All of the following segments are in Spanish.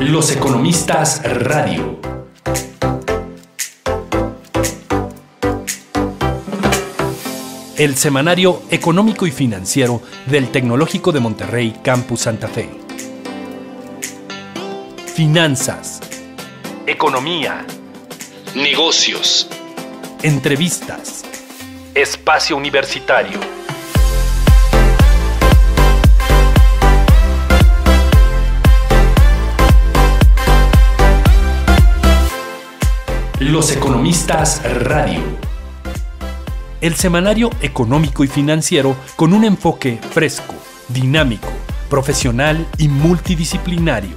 Los Economistas Radio. El semanario económico y financiero del Tecnológico de Monterrey Campus Santa Fe. Finanzas. Economía. Negocios. Entrevistas. Espacio Universitario. Los Economistas Radio. El semanario económico y financiero con un enfoque fresco, dinámico, profesional y multidisciplinario.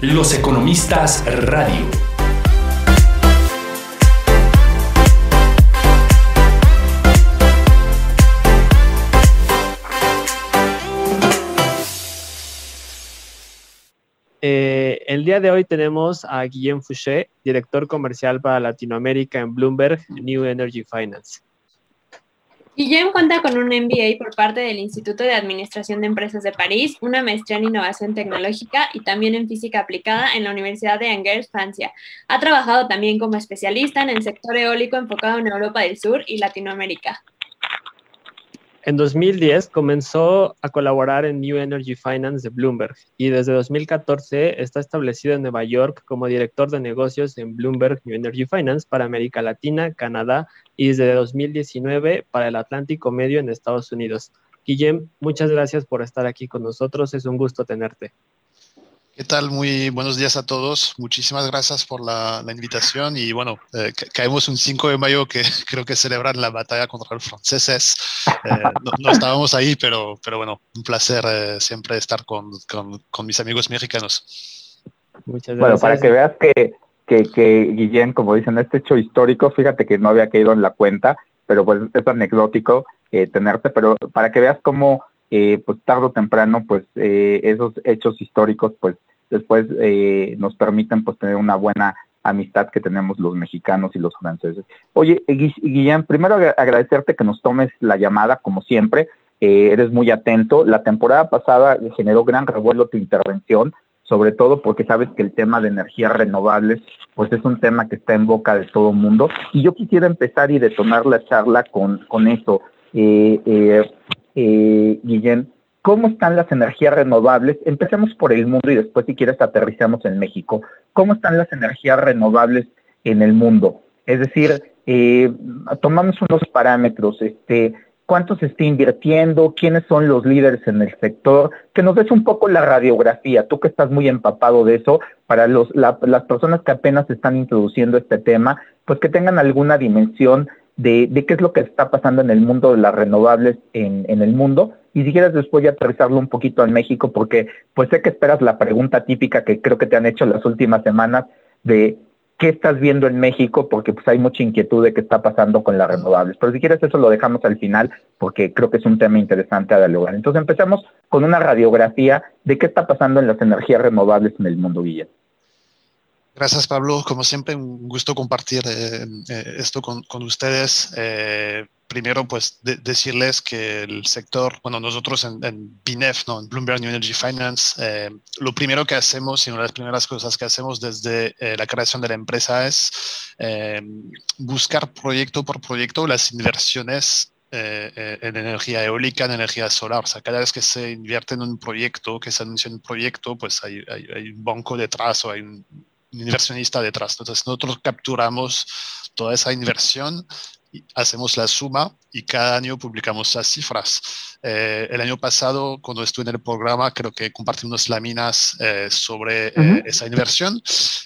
Los Economistas Radio. Eh, el día de hoy tenemos a Guillaume Fouché, director comercial para Latinoamérica en Bloomberg New Energy Finance. Guillaume cuenta con un MBA por parte del Instituto de Administración de Empresas de París, una maestría en innovación tecnológica y también en física aplicada en la Universidad de Angers, Francia. Ha trabajado también como especialista en el sector eólico enfocado en Europa del Sur y Latinoamérica. En 2010 comenzó a colaborar en New Energy Finance de Bloomberg y desde 2014 está establecido en Nueva York como director de negocios en Bloomberg New Energy Finance para América Latina, Canadá y desde 2019 para el Atlántico Medio en Estados Unidos. Guillem, muchas gracias por estar aquí con nosotros. Es un gusto tenerte. ¿Qué tal? Muy buenos días a todos. Muchísimas gracias por la, invitación. Y bueno, eh, caemos un 5 de mayo que creo que celebran la batalla contra los franceses. Eh, no, estábamos ahí, pero, pero bueno, un placer eh, siempre estar con, con, mis amigos mexicanos. Muchas gracias. Bueno, para que veas que, que, que Guillén, como dicen, este hecho histórico, fíjate que no había caído en la cuenta, pero pues es anecdótico tenerte, pero para que veas cómo pues tarde o temprano, pues esos hechos históricos, pues después eh, nos permiten pues tener una buena amistad que tenemos los mexicanos y los franceses. Oye, Guillén, primero agradecerte que nos tomes la llamada, como siempre, eh, eres muy atento. La temporada pasada generó gran revuelo tu intervención, sobre todo porque sabes que el tema de energías renovables, pues es un tema que está en boca de todo el mundo. Y yo quisiera empezar y detonar la charla con, con eso. Eh, eh, Guillén, ¿Cómo están las energías renovables? Empecemos por el mundo y después, si quieres, aterrizamos en México. ¿Cómo están las energías renovables en el mundo? Es decir, eh, tomamos unos parámetros, este, cuánto se está invirtiendo, quiénes son los líderes en el sector, que nos des un poco la radiografía, tú que estás muy empapado de eso, para los, las personas que apenas están introduciendo este tema, pues que tengan alguna dimensión de, qué es lo que está pasando en el mundo de las renovables en, el mundo y si quieres después ya aterrizarlo un poquito en México, porque pues sé que esperas la pregunta típica que creo que te han hecho las últimas semanas de qué estás viendo en México, porque pues hay mucha inquietud de qué está pasando con las renovables. Pero si quieres eso lo dejamos al final, porque creo que es un tema interesante a dialogar. Entonces empecemos con una radiografía de qué está pasando en las energías renovables en el mundo, Guillermo. Gracias, Pablo. Como siempre, un gusto compartir eh, eh, esto con, con ustedes. Eh, primero, pues decirles que el sector, bueno, nosotros en, en ¿no? en Bloomberg New Energy Finance, eh, lo primero que hacemos y una de las primeras cosas que hacemos desde eh, la creación de la empresa es eh, buscar proyecto por proyecto las inversiones en energía eólica, en energía solar. O sea, cada vez que se invierte en un proyecto, que se anuncia un proyecto, pues hay, hay, hay un banco detrás o hay un inversionista detrás. Entonces, nosotros capturamos toda esa inversión hacemos la suma y cada año publicamos las cifras. Eh, el año pasado, cuando estuve en el programa, creo que compartí unas láminas eh, sobre eh, esa inversión.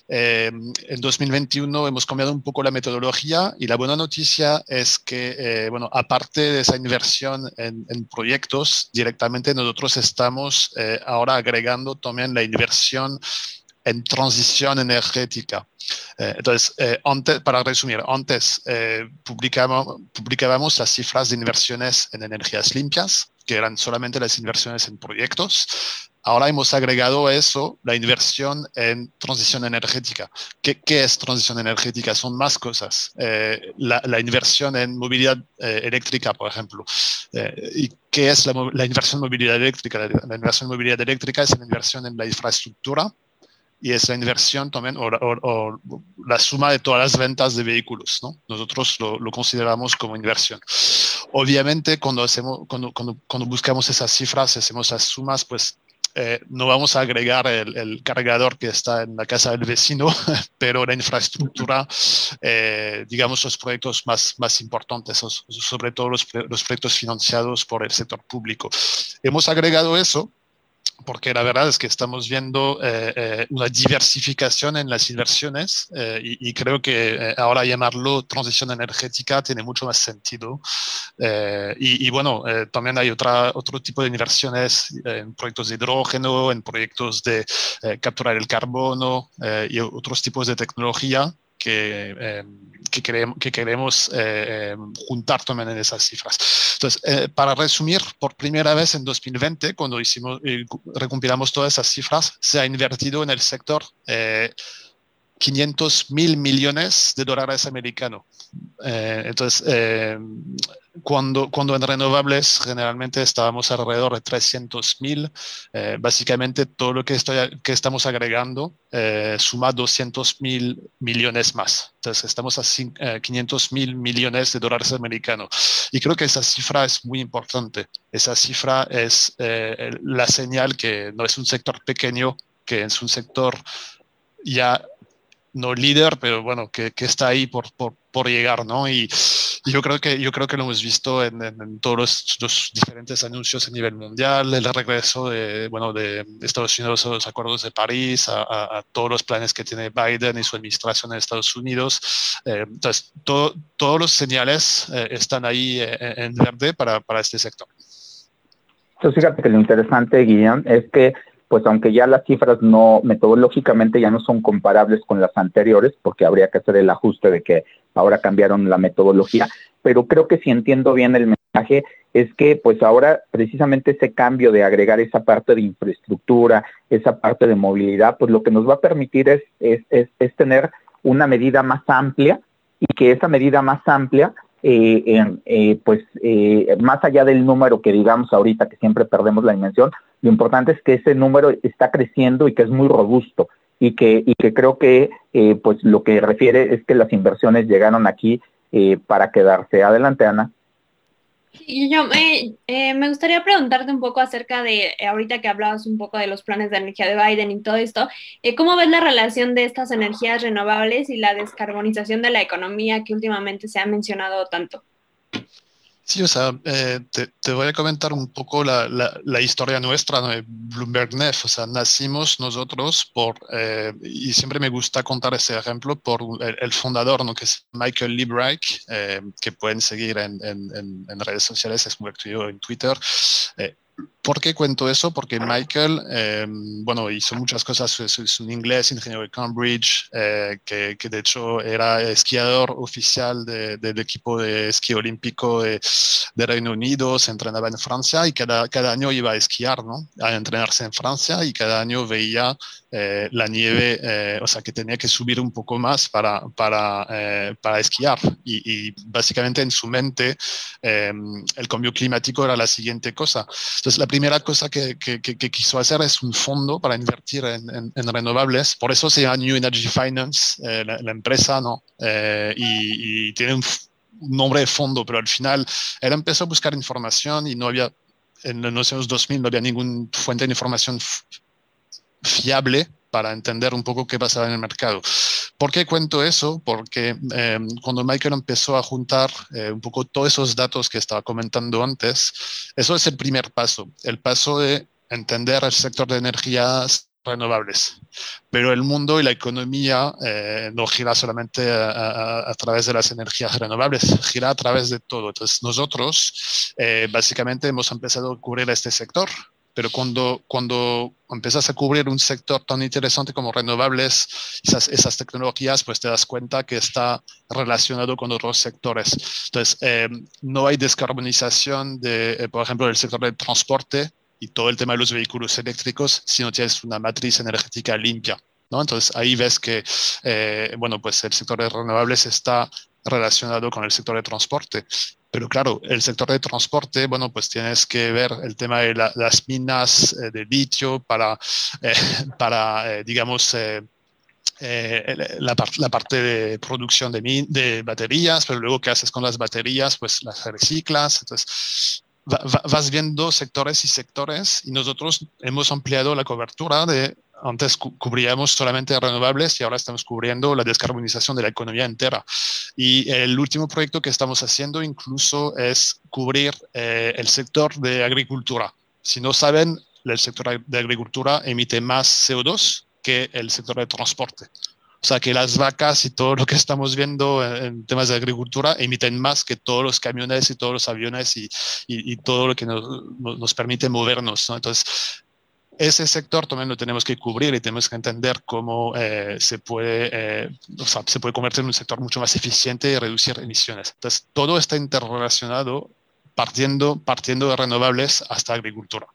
en 2021 hemos cambiado un poco la metodología y la buena noticia es que, bueno, aparte de esa inversión en, en proyectos, directamente nosotros estamos ahora agregando también la inversión en transición energética. Eh, entonces, eh, antes, para resumir, antes eh, publicábamos, publicábamos las cifras de inversiones en energías limpias, que eran solamente las inversiones en proyectos. Ahora hemos agregado eso, la inversión en transición energética. ¿Qué, es transición energética? Son más cosas. La, inversión en movilidad eléctrica, por ejemplo. ¿Y qué es la, inversión en movilidad eléctrica? La inversión en movilidad eléctrica es la inversión en la infraestructura y es la inversión también o, la suma de todas las ventas de vehículos. ¿no? Nosotros lo, consideramos como inversión. Obviamente, cuando, hacemos, cuando, cuando, cuando buscamos esas cifras, hacemos las sumas, pues eh, no vamos a agregar el, cargador que está en la casa del vecino, pero la infraestructura, eh, digamos, los proyectos más, más importantes, sobre todo los, los proyectos financiados por el sector público. Hemos agregado eso porque la verdad es que estamos viendo eh, eh, una diversificación en las inversiones eh, y, creo que ahora llamarlo transición energética tiene mucho más sentido. Y, y, bueno, también hay otra, otro tipo de inversiones en proyectos de hidrógeno, en proyectos de capturar el carbono y otros tipos de tecnología que, em, que, queremos, que queremos eh, juntar también en esas cifras. Entonces, eh, para resumir, por primera vez en 2020, cuando hicimos, eh, recompilamos todas esas cifras, se ha invertido en el sector 500 mil millones de dólares americanos. entonces, em, cuando, cuando en renovables generalmente estábamos alrededor de 300 mil, eh, básicamente todo lo que, que estamos agregando eh, suma 200 mil millones más. Entonces estamos a 500 eh, mil millones de dólares americanos. Y creo que esa cifra es muy importante. Esa cifra es la señal que no es un sector pequeño, que es un sector ya no líder, pero bueno, que, que está ahí por, por, por, llegar, ¿no? Y yo creo que, yo creo que lo hemos visto en, en, todos los, diferentes anuncios a nivel mundial, el regreso de, bueno, de Estados Unidos a los acuerdos de París, a, a, todos los planes que tiene Biden y su administración en Estados Unidos. Eh, entonces, todos los señales eh, están ahí en, eh, en verde para, para este sector. Entonces, fíjate que lo interesante, Guillén, es que pues aunque ya las cifras no metodológicamente ya no son comparables con las anteriores, porque habría que hacer el ajuste de que ahora cambiaron la metodología, pero creo que si entiendo bien el mensaje es que pues ahora precisamente ese cambio de agregar esa parte de infraestructura, esa parte de movilidad, pues lo que nos va a permitir es, es, es, es tener una medida más amplia y que esa medida más amplia eh, eh, pues eh, más allá del número que digamos ahorita, que siempre perdemos la dimensión, lo importante es que ese número está creciendo y que es muy robusto y que, creo que eh, pues lo que refiere es que las inversiones llegaron aquí eh, para quedarse. Adelante, Ana. Yo eh, me gustaría preguntarte un poco acerca de, ahorita que hablabas un poco de los planes de energía de Biden y todo esto, ¿cómo ves la relación de estas energías renovables y la descarbonización de la economía que últimamente se ha mencionado tanto? Sí, o sea, eh, te, voy a comentar un poco la, historia nuestra de Bloomberg Nef. O sea, nacimos nosotros por, eh, y siempre me gusta contar ese ejemplo, por el, fundador, ¿no? que es Michael Liebreich, eh, que pueden seguir en, en, redes sociales, es muy activo en Twitter. ¿Por qué cuento eso? Porque Michael, eh, bueno, hizo muchas cosas, es, un inglés, ingeniero de Cambridge, eh, que, que, de hecho era esquiador oficial de, del equipo de esquí olímpico de, de, Reino Unido, se entrenaba en Francia y cada, cada año iba a esquiar, ¿no? A entrenarse en Francia y cada año veía eh, la nieve, eh, o sea, que tenía que subir un poco más para, para, eh, para esquiar. Y, y, básicamente en su mente el cambio climático era la siguiente cosa. Entonces, la primera cosa que, quiso hacer es un fondo para invertir en, en, renovables. Por eso se llama New Energy Finance, la, la, empresa, ¿no? Y, y, tiene un, un nombre de fondo, pero al final él empezó a buscar información y no había en los años 2000 no había ninguna fuente de información fiable para entender un poco qué pasaba en el mercado. ¿Por qué cuento eso? Porque eh, cuando Michael empezó a juntar eh, un poco todos esos datos que estaba comentando antes, eso es el primer paso, el paso de entender el sector de energías renovables. Pero el mundo y la economía eh, no gira solamente a, través de las energías renovables, gira a través de todo. Entonces nosotros básicamente hemos empezado a cubrir este sector pero cuando, cuando empiezas a cubrir un sector tan interesante como renovables, esas, esas tecnologías, pues te das cuenta que está relacionado con otros sectores. Entonces, eh, no hay descarbonización, de, eh, por ejemplo, del sector del transporte y todo el tema de los vehículos eléctricos si no tienes una matriz energética limpia. ¿no? Entonces, ahí ves que, eh, bueno, pues el sector de renovables está relacionado con el sector de transporte Pero claro, el sector de transporte, bueno, pues tienes que ver el tema de las minas de litio para, para digamos, la, la, parte de producción de, de, baterías, pero luego qué haces con las baterías, pues las reciclas. Entonces, vas viendo sectores y sectores y nosotros hemos ampliado la cobertura de, antes cubríamos solamente renovables y ahora estamos cubriendo la descarbonización de la economía entera. Y el último proyecto que estamos haciendo incluso es cubrir eh, el sector de agricultura. Si no saben, el sector de agricultura emite más CO2 que el sector de transporte. O sea, que las vacas y todo lo que estamos viendo en, temas de agricultura emiten más que todos los camiones y todos los aviones y, y, todo lo que nos, nos permite movernos. Entonces, ese sector también lo tenemos que cubrir y tenemos que entender cómo eh, se, puede, eh, se puede convertir en un sector mucho más eficiente y reducir emisiones. Entonces, todo está interrelacionado partiendo, partiendo de renovables hasta agricultura.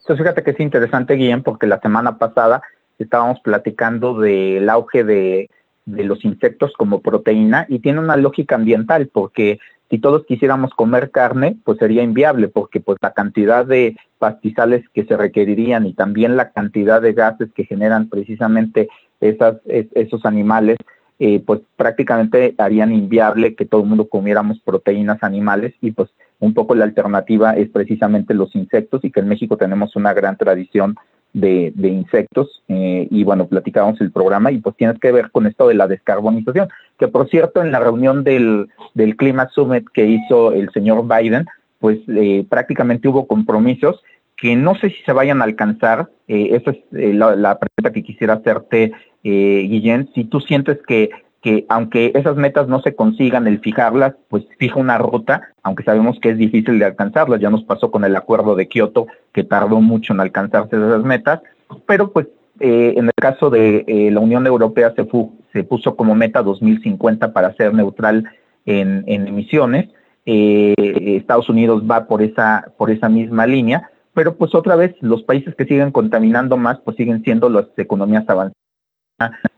Entonces, fíjate que es interesante, Guillén, porque la semana pasada estábamos platicando del auge de, los insectos como proteína y tiene una lógica ambiental porque si todos quisiéramos comer carne, pues sería inviable porque pues la cantidad de pastizales que se requerirían y también la cantidad de gases que generan precisamente esas, esos animales, eh, pues prácticamente harían inviable que todo el mundo comiéramos proteínas animales y pues un poco la alternativa es precisamente los insectos y que en México tenemos una gran tradición de, insectos eh, y bueno, platicábamos el programa y pues tienes que ver con esto de la descarbonización, que por cierto en la reunión del, del Climate Summit que hizo el señor Biden, pues eh, prácticamente hubo compromisos que no sé si se vayan a alcanzar, eh, esa es la, la, pregunta que quisiera hacerte, Guillén, si tú sientes que que aunque esas metas no se consigan el fijarlas, pues fija una ruta, aunque sabemos que es difícil de alcanzarlas, ya nos pasó con el acuerdo de Kioto, que tardó mucho en alcanzarse esas metas, pero pues eh, en el caso de eh, la Unión Europea se, se puso como meta 2050 para ser neutral en, emisiones, eh, Estados Unidos va por esa, por esa misma línea, pero pues otra vez los países que siguen contaminando más pues siguen siendo las economías avanzadas,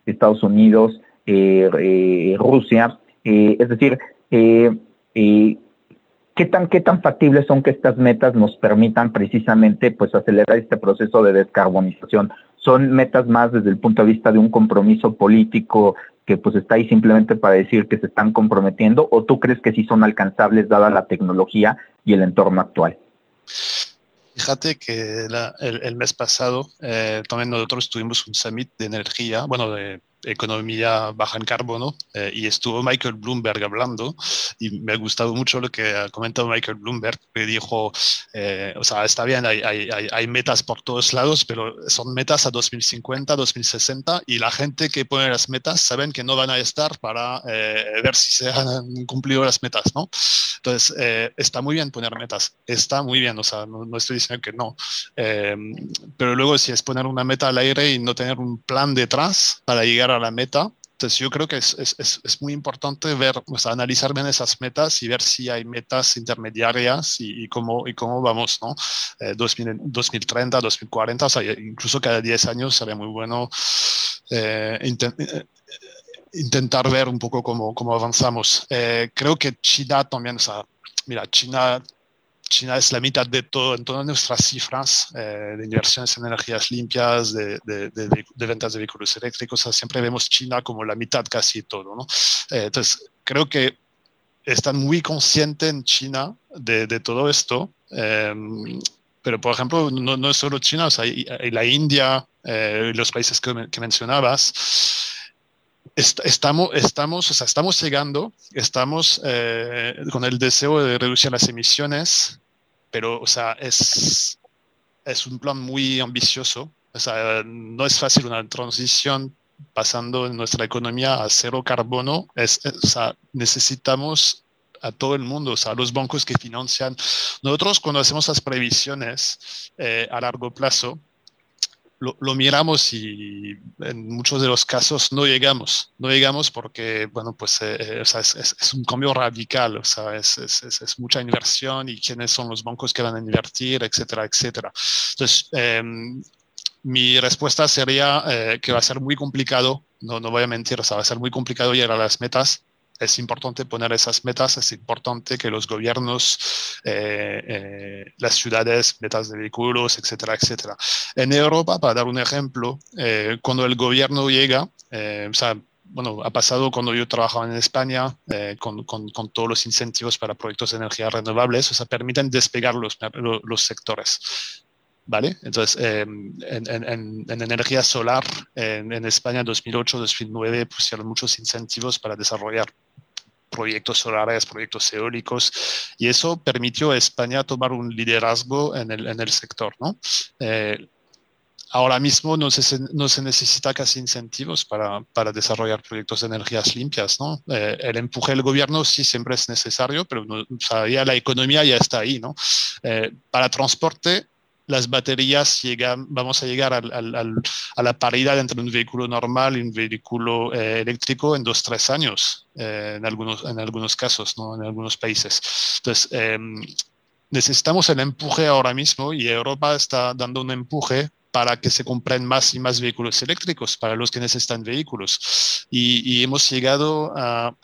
Estados Unidos, Rusia. Eh, es decir, ¿qué, tan, ¿qué tan factibles son que estas metas nos permitan precisamente pues, acelerar este proceso de descarbonización? ¿Son metas más desde el punto de vista de un compromiso político que pues está ahí simplemente para decir que se están comprometiendo o tú crees que sí son alcanzables dada la tecnología y el entorno actual? Fíjate que el, mes pasado también nosotros tuvimos un summit de energía, bueno, de economía baja en carbono eh, y estuvo Michael Bloomberg hablando y me ha gustado mucho lo que ha comentado Michael Bloomberg, que dijo, eh, o sea, está bien, hay, hay, hay, metas por todos lados, pero son metas a 2050, 2060 y la gente que pone las metas saben que no van a estar para eh, ver si se han cumplido las metas, ¿no? Entonces, está muy bien poner metas, está muy bien, o sea, no, no estoy diciendo que no, pero luego si es poner una meta al aire y no tener un plan detrás para llegar a la meta. Entonces yo creo que es, es, es, muy importante ver, o sea, analizar bien esas metas y ver si hay metas intermediarias y, cómo, y cómo vamos, ¿no? 2030, eh, 2040, o sea, incluso cada 10 años sería muy bueno eh, eh, intentar ver un poco cómo, cómo avanzamos. creo que China también, o sea, mira, China China es la mitad de todo, en todas nuestras cifras eh, de inversiones en energías limpias, de, ventas de vehículos eléctricos. siempre vemos China como la mitad casi todo. Eh, entonces, creo que están muy conscientes en China de, todo esto. Em, pero, por ejemplo, no, es solo China, o sea, hay, la India, eh, los países que mencionabas estamos, estamos, o sea, estamos llegando, estamos eh, con el deseo de reducir las emisiones, pero o sea, es, es un plan muy ambicioso. O sea, no es fácil una transición pasando en nuestra economía a cero carbono. Es, o sea, necesitamos a todo el mundo, o sea, los bancos que financian. Nosotros cuando hacemos las previsiones eh, a largo plazo, lo, miramos y en muchos de los casos no llegamos. No llegamos porque, bueno, pues eh, eh, es, un cambio radical, o sea, es, es, mucha inversión y quiénes son los bancos que van a invertir, etcétera, etcétera. Entonces, em, mi respuesta sería eh, que va a ser muy complicado, no, no voy a mentir, o sea, va a ser muy complicado llegar a las metas es importante poner esas metas, es importante que los gobiernos, eh, eh, las ciudades, metas de vehículos, etcétera, etcétera. En Europa, para dar un ejemplo, eh, cuando el gobierno llega, o sea, bueno, ha pasado cuando yo trabajaba en España con, todos los incentivos para proyectos de energía renovables, o sea, permiten despegar los sectores. ¿Vale? Entonces, en, en, en, energía solar, en, España 2008-2009 pusieron muchos incentivos para desarrollar proyectos solares, proyectos eólicos, y eso permitió a España tomar un liderazgo en el, en el sector. ¿no? Eh, ahora mismo no se, no se, necesita casi incentivos para, para, desarrollar proyectos de energías limpias. ¿no? Eh, el empuje del gobierno sí siempre es necesario, pero no, ya la economía ya está ahí. ¿no? Eh, para transporte las baterías llegan, vamos a llegar a la paridad entre un vehículo normal y un vehículo eh, eléctrico en dos, tres años, eh, en, algunos, en algunos casos, ¿no? en algunos países. Entonces, eh, necesitamos el empuje ahora mismo y Europa está dando un empuje para que se compren más y más vehículos eléctricos para los que necesitan vehículos. Y hemos llegado a,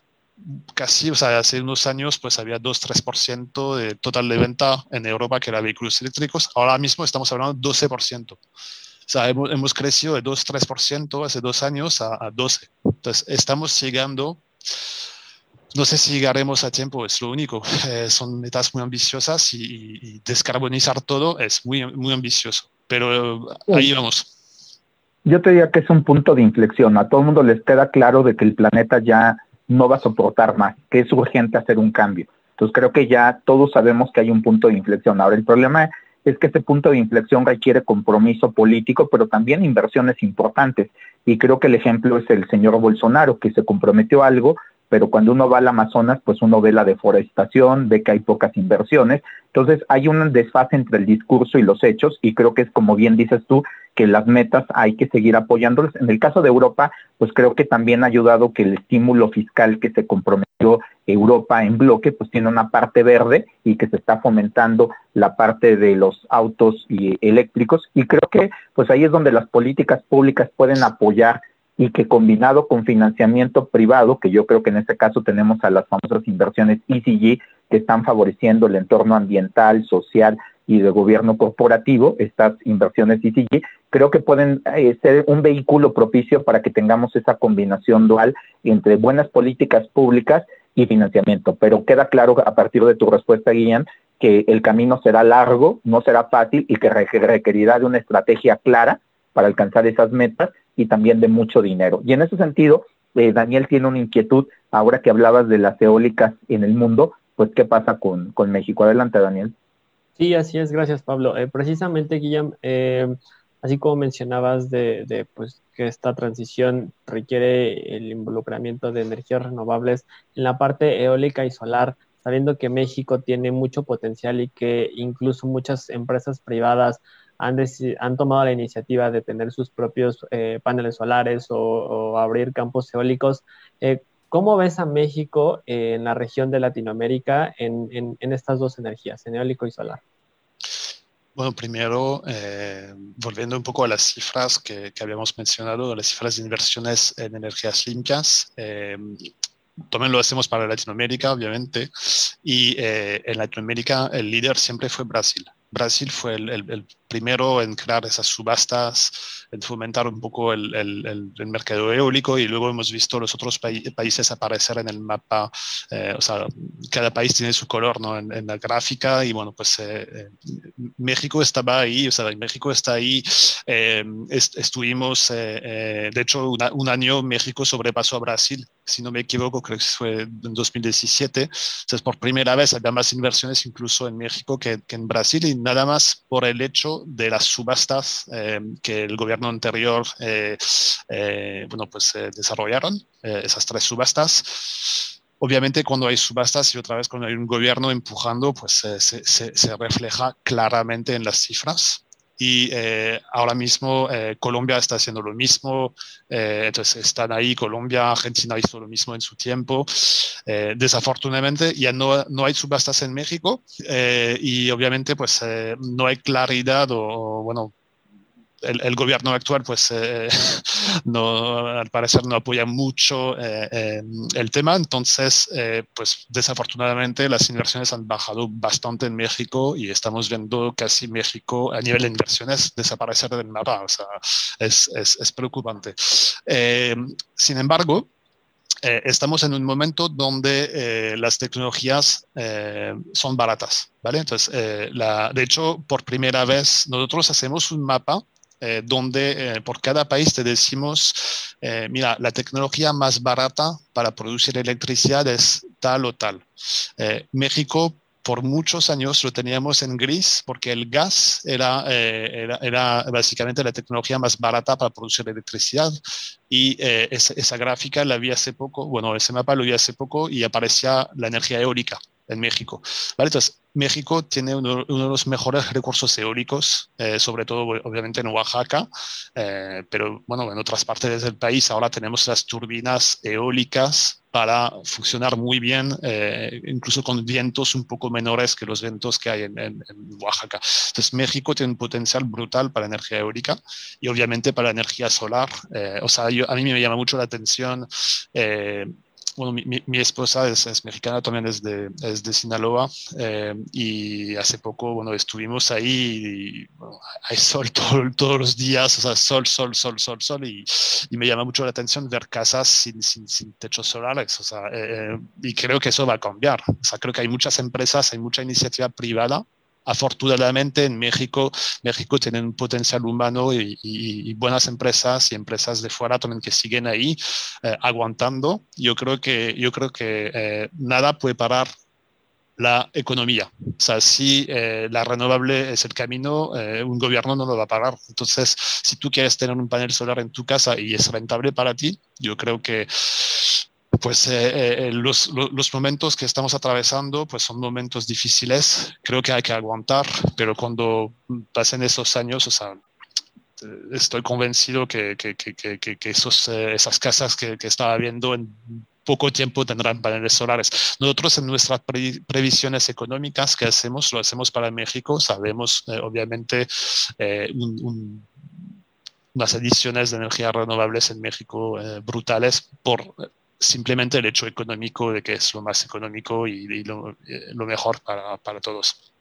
casi, o sea, hace unos años pues había 2-3% de total de venta en Europa que eran vehículos eléctricos. Ahora mismo estamos hablando de 12%. O sea, hemos, hemos crecido de 2-3% hace dos años a, a 12%. Entonces, estamos llegando, no sé si llegaremos a tiempo, es lo único. Eh, son metas muy ambiciosas y, y, descarbonizar todo es muy, muy ambicioso. Pero ahí vamos. Yo te diría que es un punto de inflexión. A todo el mundo les queda claro de que el planeta ya no va a soportar más, que es urgente hacer un cambio. Entonces creo que ya todos sabemos que hay un punto de inflexión. Ahora el problema es que ese punto de inflexión requiere compromiso político, pero también inversiones importantes. Y creo que el ejemplo es el señor Bolsonaro, que se comprometió a algo, pero cuando uno va al Amazonas, pues uno ve la deforestación, ve que hay pocas inversiones. Entonces hay un desfase entre el discurso y los hechos, y creo que es como bien dices tú, que las metas hay que seguir apoyándolas. En el caso de Europa, pues creo que también ha ayudado que el estímulo fiscal que se comprometió Europa en bloque, pues tiene una parte verde y que se está fomentando la parte de los autos y eléctricos. Y creo que pues ahí es donde las políticas públicas pueden apoyar y que combinado con financiamiento privado, que yo creo que en este caso tenemos a las famosas inversiones ECG, que están favoreciendo el entorno ambiental, social y de gobierno corporativo, estas inversiones ECG, creo que pueden eh, ser un vehículo propicio para que tengamos esa combinación dual entre buenas políticas públicas y financiamiento. Pero queda claro a partir de tu respuesta, Guillén, que el camino será largo, no será fácil y que requerirá de una estrategia clara para alcanzar esas metas y también de mucho dinero. Y en ese sentido, eh, Daniel tiene una inquietud, ahora que hablabas de las eólicas en el mundo, pues ¿qué pasa con, con México? Adelante, Daniel. Sí, así es, gracias Pablo. Eh, precisamente, Guillem, eh, así como mencionabas de, de, pues, que esta transición requiere el involucramiento de energías renovables en la parte eólica y solar, sabiendo que México tiene mucho potencial y que incluso muchas empresas privadas han, han tomado la iniciativa de tener sus propios eh, paneles solares o, abrir campos eólicos. Eh, ¿Cómo ves a México en la región de Latinoamérica en, estas dos energías, en eólico y solar? Bueno, primero, eh, volviendo un poco a las cifras que, que, habíamos mencionado, las cifras de inversiones en energías limpias, eh, también lo hacemos para Latinoamérica, obviamente, y eh, en Latinoamérica el líder siempre fue Brasil. Brasil fue el, el, el, primero en crear esas subastas, fomentar un poco el, el mercado eólico y luego hemos visto los otros pa países aparecer en el mapa. Eh, o sea, cada país tiene su color ¿no? en, en la gráfica y bueno, pues eh, eh México estaba ahí, o sea, México está ahí. Eh, est estuvimos, eh, eh, de hecho, una, un año México sobrepasó a Brasil, si no me equivoco, creo que fue en 2017. Entonces, por primera vez había más inversiones incluso en México que, que en Brasil y nada más por el hecho de las subastas eh, que el gobierno anterior eh, eh, bueno, pues, desarrollaron, esas tres subastas. Obviamente cuando hay subastas y otra vez cuando hay un gobierno empujando, pues se, se, se refleja claramente en las cifras y eh, ahora mismo eh, Colombia está haciendo lo mismo, eh, entonces están ahí, Colombia, Argentina hizo lo mismo en su tiempo. Eh, desafortunadamente ya no, no, hay subastas en México eh, y obviamente pues eh, no hay claridad o bueno, el, gobierno actual, pues, no, al parecer no apoya mucho el tema. Entonces, pues, desafortunadamente, las inversiones han bajado bastante en México y estamos viendo casi México a nivel de inversiones desaparecer del mapa. O sea, es, es, es preocupante. sin embargo, eh, estamos en un momento donde eh, las tecnologías eh, son baratas, ¿vale? Entonces, la, de hecho, por primera vez, nosotros hacemos un mapa donde por cada país te decimos, mira, la tecnología más barata para producir electricidad es tal o tal. México por muchos años lo teníamos en gris porque el gas era, eh, era, básicamente la tecnología más barata para producir electricidad y eh, esa, gráfica la vi hace poco, bueno, ese mapa lo vi hace poco y aparecía la energía eólica en México. Entonces, México tiene uno, de los mejores recursos eólicos, eh, sobre todo obviamente en Oaxaca, pero bueno, en otras partes del país ahora tenemos las turbinas eólicas para funcionar muy bien, eh, incluso con vientos un poco menores que los vientos que hay en, Oaxaca. Entonces, México tiene un potencial brutal para energía eólica y obviamente para energía solar. Eh, o sea, a mí me llama mucho la atención. Bueno, mi, esposa es, mexicana, también es de, es de Sinaloa eh, y hace poco, bueno, estuvimos ahí y hay sol todos los días, o sea, sol, sol, sol, sol, sol y, y, me llama mucho la atención ver casas sin, sin, sin techos solares, o sea, eh, eh, y creo que eso va a cambiar, o sea, creo que hay muchas empresas, hay mucha iniciativa privada afortunadamente en México, México tiene un potencial humano y, buenas empresas y empresas de fuera también que siguen ahí eh, aguantando. Yo creo que, yo creo que eh, nada puede parar la economía. O sea, si eh, la renovable es el camino, un gobierno no lo va a parar. Entonces, si tú quieres tener un panel solar en tu casa y es rentable para ti, yo creo que pues eh, eh, los, los, momentos que estamos atravesando pues son momentos difíciles, creo que hay que aguantar, pero cuando pasen esos años, o sea, estoy convencido que, que, que, que esos, eh, esas casas que, estaba viendo en poco tiempo tendrán paneles solares. Nosotros en nuestras previsiones económicas que hacemos, lo hacemos para México, sabemos obviamente unas ediciones de energía renovables en México brutales por simplemente el hecho económico de que es lo más económico y, eh, lo, mejor para, para, todos.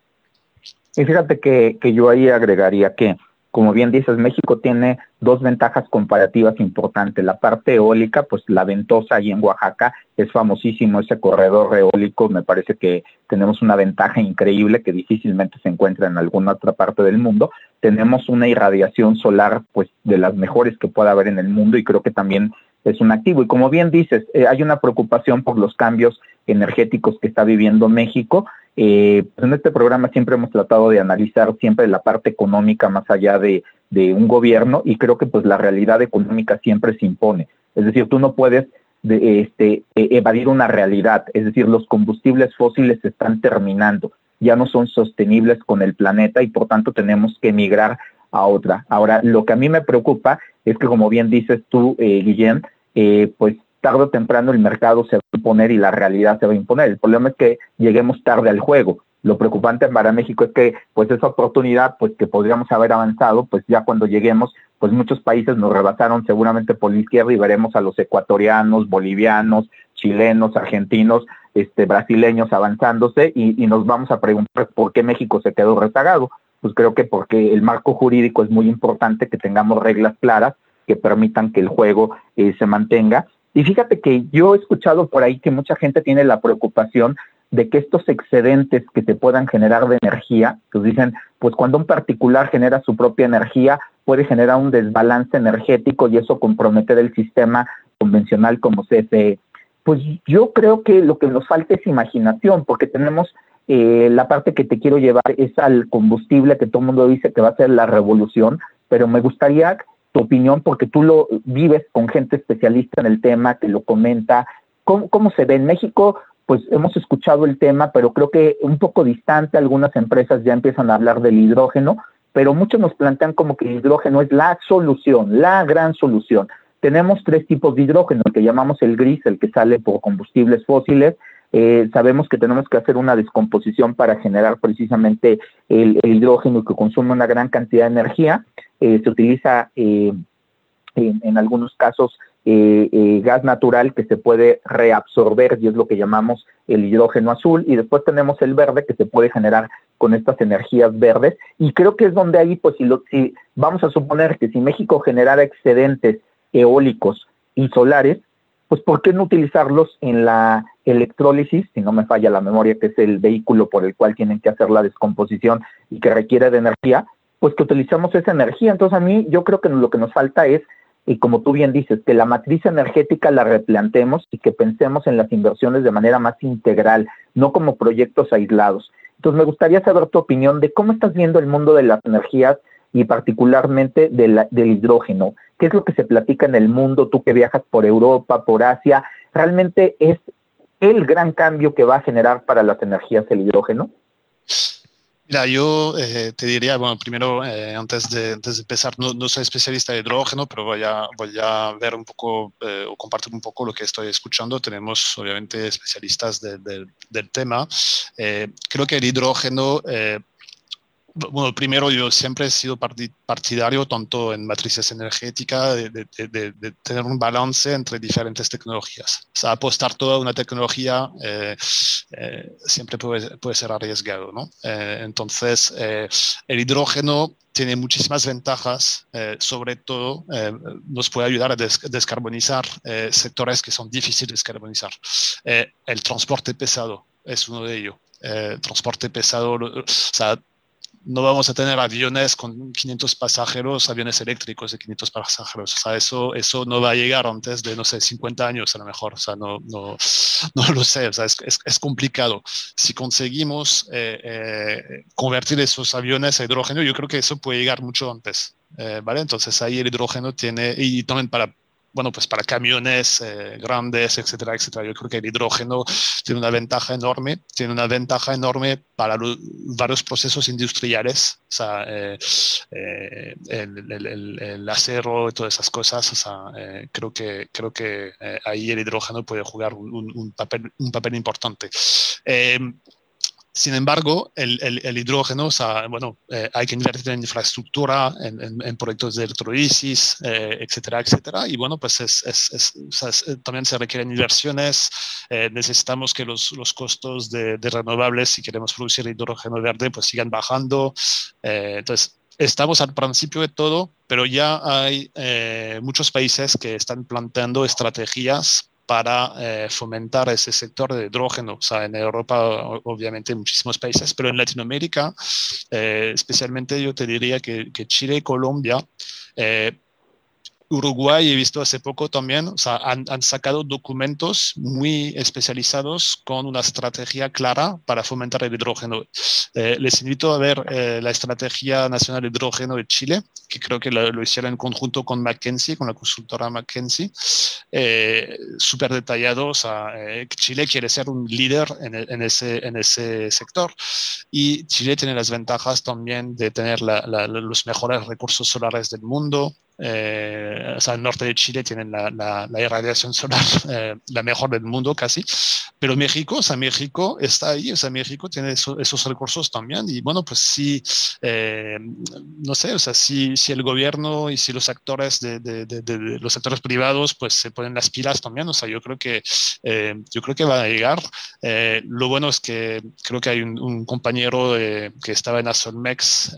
Y fíjate que, que, yo ahí agregaría que, como bien dices, México tiene dos ventajas comparativas importantes. La parte eólica, pues la ventosa ahí en Oaxaca es famosísimo ese corredor eólico. Me parece que tenemos una ventaja increíble que difícilmente se encuentra en alguna otra parte del mundo. Tenemos una irradiación solar, pues de las mejores que pueda haber en el mundo y creo que también es un activo. Y como bien dices, eh, hay una preocupación por los cambios energéticos que está viviendo México. Eh, pues en este programa siempre hemos tratado de analizar siempre la parte económica más allá de, de, un gobierno y creo que pues la realidad económica siempre se impone. Es decir, tú no puedes de, este, e, evadir una realidad. Es decir, los combustibles fósiles están terminando, ya no son sostenibles con el planeta y por tanto tenemos que emigrar a otra. Ahora, lo que a mí me preocupa es que, como bien dices tú, eh, Guillén, eh, pues tarde o temprano el mercado se va a imponer y la realidad se va a imponer. El problema es que lleguemos tarde al juego. Lo preocupante para México es que, pues, esa oportunidad, pues, que podríamos haber avanzado, pues, ya cuando lleguemos, pues, muchos países nos rebasaron seguramente por la izquierda y veremos a los ecuatorianos, bolivianos, chilenos, argentinos, este, brasileños avanzándose y, y nos vamos a preguntar por qué México se quedó rezagado pues creo que porque el marco jurídico es muy importante que tengamos reglas claras que permitan que el juego eh, se mantenga. Y fíjate que yo he escuchado por ahí que mucha gente tiene la preocupación de que estos excedentes que se puedan generar de energía, pues dicen, pues cuando un particular genera su propia energía, puede generar un desbalance energético y eso comprometer el sistema convencional como CFE. Pues yo creo que lo que nos falta es imaginación, porque tenemos eh, la parte que te quiero llevar es al combustible que todo el mundo dice que va a ser la revolución, pero me gustaría tu opinión porque tú lo vives con gente especialista en el tema que lo comenta. ¿Cómo, se ve en México? Pues hemos escuchado el tema, pero creo que un poco distante algunas empresas ya empiezan a hablar del hidrógeno, pero muchos nos plantean como que el hidrógeno es la solución, la gran solución. Tenemos tres tipos de hidrógeno, el que llamamos el gris, el que sale por combustibles fósiles, eh, sabemos que tenemos que hacer una descomposición para generar precisamente el, hidrógeno que consume una gran cantidad de energía. se utiliza en, en, algunos casos gas natural que se puede reabsorber y es lo que llamamos el hidrógeno azul y después tenemos el verde que se puede generar con estas energías verdes y creo que es donde ahí pues si, lo, si vamos a suponer que si México generara excedentes eólicos y solares pues ¿por qué no utilizarlos en la electrólisis, si no me falla la memoria, que es el vehículo por el cual tienen que hacer la descomposición y que requiere de energía? Pues que utilizamos esa energía. Entonces a mí yo creo que lo que nos falta es, y como tú bien dices, que la matriz energética la replantemos y que pensemos en las inversiones de manera más integral, no como proyectos aislados. Entonces me gustaría saber tu opinión de cómo estás viendo el mundo de las energías y particularmente del hidrógeno. ¿Qué es lo que se platica en el mundo? Tú que viajas por Europa, por Asia, ¿realmente es el gran cambio que va a generar para las energías el hidrógeno? Mira, yo eh, te diría, bueno, primero, eh, antes, de, empezar, no, soy especialista de hidrógeno, pero voy a, voy a ver un poco eh, o compartir un poco lo que estoy escuchando. Tenemos, obviamente, especialistas del tema. creo que el hidrógeno bueno, primero yo siempre he sido partidario tanto en matrices energéticas de, tener un balance entre diferentes tecnologías. O sea, apostar toda una tecnología eh, eh, siempre puede, puede, ser arriesgado, ¿no? Eh, entonces, el hidrógeno tiene muchísimas ventajas, sobre todo nos puede ayudar a descarbonizar sectores que son difíciles de descarbonizar. el transporte pesado es uno de ellos. transporte pesado, o sea, no vamos a tener aviones con 500 pasajeros, aviones eléctricos de 500 pasajeros. O sea, eso, eso no va a llegar antes de, no sé, 50 años a lo mejor. O sea, no, no, no lo sé. O sea, es, es, complicado. Si conseguimos eh, eh, convertir esos aviones a hidrógeno, yo creo que eso puede llegar mucho antes. Eh, ¿Vale? Entonces ahí el hidrógeno tiene, y también para bueno, pues para camiones eh, grandes, etcétera, etcétera. Yo creo que el hidrógeno tiene una ventaja enorme, tiene una ventaja enorme para varios procesos industriales, o sea, eh, eh, el, acero y todas esas cosas, o sea, creo que, creo que ahí el hidrógeno puede jugar un, papel, un papel importante. Sin embargo, el, hidrógeno, bueno, eh, hay que invertir en infraestructura, en, en, proyectos de electrolisis, eh, etcétera, etcétera. Y bueno, pues es, eh, también se requieren inversiones. necesitamos que los, los costos de, de, renovables, si queremos producir hidrógeno verde, pues sigan bajando. entonces, estamos al principio de todo, pero ya hay muchos países que están planteando estrategias para eh, fomentar ese sector de hidrógeno. O sea, en Europa, obviamente, en muchísimos países, pero en Latinoamérica, eh, especialmente yo te diría que, que Chile y Colombia eh, Uruguay, he visto hace poco también, o sea, han, sacado documentos muy especializados con una estrategia clara para fomentar el hidrógeno. Eh, les invito a ver eh, la Estrategia Nacional de Hidrógeno de Chile, que creo que lo, hicieron en conjunto con McKinsey, con la consultora McKinsey, eh, súper detallado. O sea, Chile quiere ser un líder ese, en ese sector y Chile tiene las ventajas también de tener los mejores recursos solares del mundo, eh, o sea, el norte de Chile tienen la, la, irradiación solar eh, la mejor del mundo casi, pero México, o sea, México está ahí, o sea, México tiene esos recursos también y bueno, pues sí, eh, no sé, o sea, si, si el gobierno y si los actores de, de, de, los sectores privados pues se ponen las pilas también, o sea, yo creo que, yo creo que va a llegar. lo bueno es que creo que hay un, compañero que estaba en Azolmex